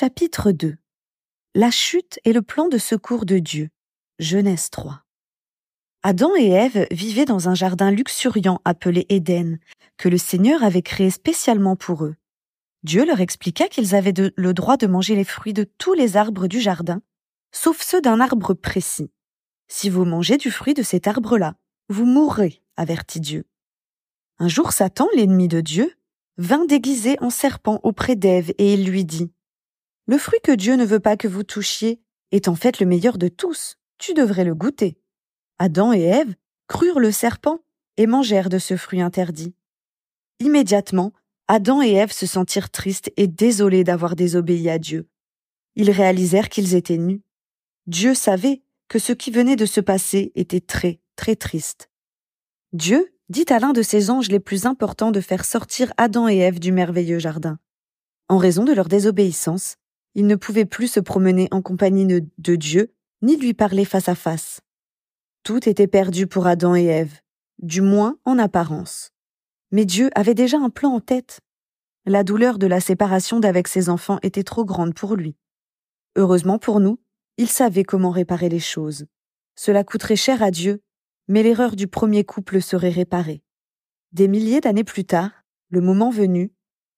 Chapitre 2 La chute et le plan de secours de Dieu. Genèse 3. Adam et Ève vivaient dans un jardin luxuriant appelé Éden, que le Seigneur avait créé spécialement pour eux. Dieu leur expliqua qu'ils avaient le droit de manger les fruits de tous les arbres du jardin, sauf ceux d'un arbre précis. Si vous mangez du fruit de cet arbre-là, vous mourrez, avertit Dieu. Un jour Satan, l'ennemi de Dieu, vint déguisé en serpent auprès d'Ève et il lui dit Le fruit que Dieu ne veut pas que vous touchiez est en fait le meilleur de tous, tu devrais le goûter. Adam et Ève crurent le serpent et mangèrent de ce fruit interdit. Immédiatement, Adam et Ève se sentirent tristes et désolés d'avoir désobéi à Dieu. Ils réalisèrent qu'ils étaient nus. Dieu savait que ce qui venait de se passer était très, très triste. Dieu dit à l'un de ses anges les plus importants de faire sortir Adam et Ève du merveilleux jardin. En raison de leur désobéissance, ils ne pouvaient plus se promener en compagnie de Dieu, ni lui parler face à face. Tout était perdu pour Adam et Ève, du moins en apparence. Mais Dieu avait déjà un plan en tête. La douleur de la séparation d'avec ses enfants était trop grande pour lui. Heureusement pour nous, il savait comment réparer les choses. Cela coûterait cher à Dieu, mais l'erreur du premier couple serait réparée. Des milliers d'années plus tard, le moment venu,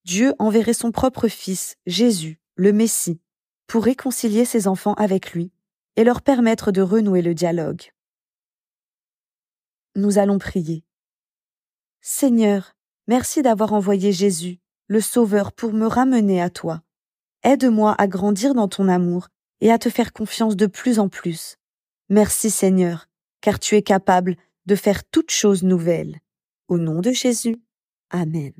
Dieu enverrait son propre Fils, Jésus, le Messie, pour réconcilier ses enfants avec lui et leur permettre de renouer le dialogue nous allons prier. Seigneur, merci d'avoir envoyé Jésus, le Sauveur, pour me ramener à toi. Aide-moi à grandir dans ton amour et à te faire confiance de plus en plus. Merci Seigneur, car tu es capable de faire toutes choses nouvelles. Au nom de Jésus. Amen.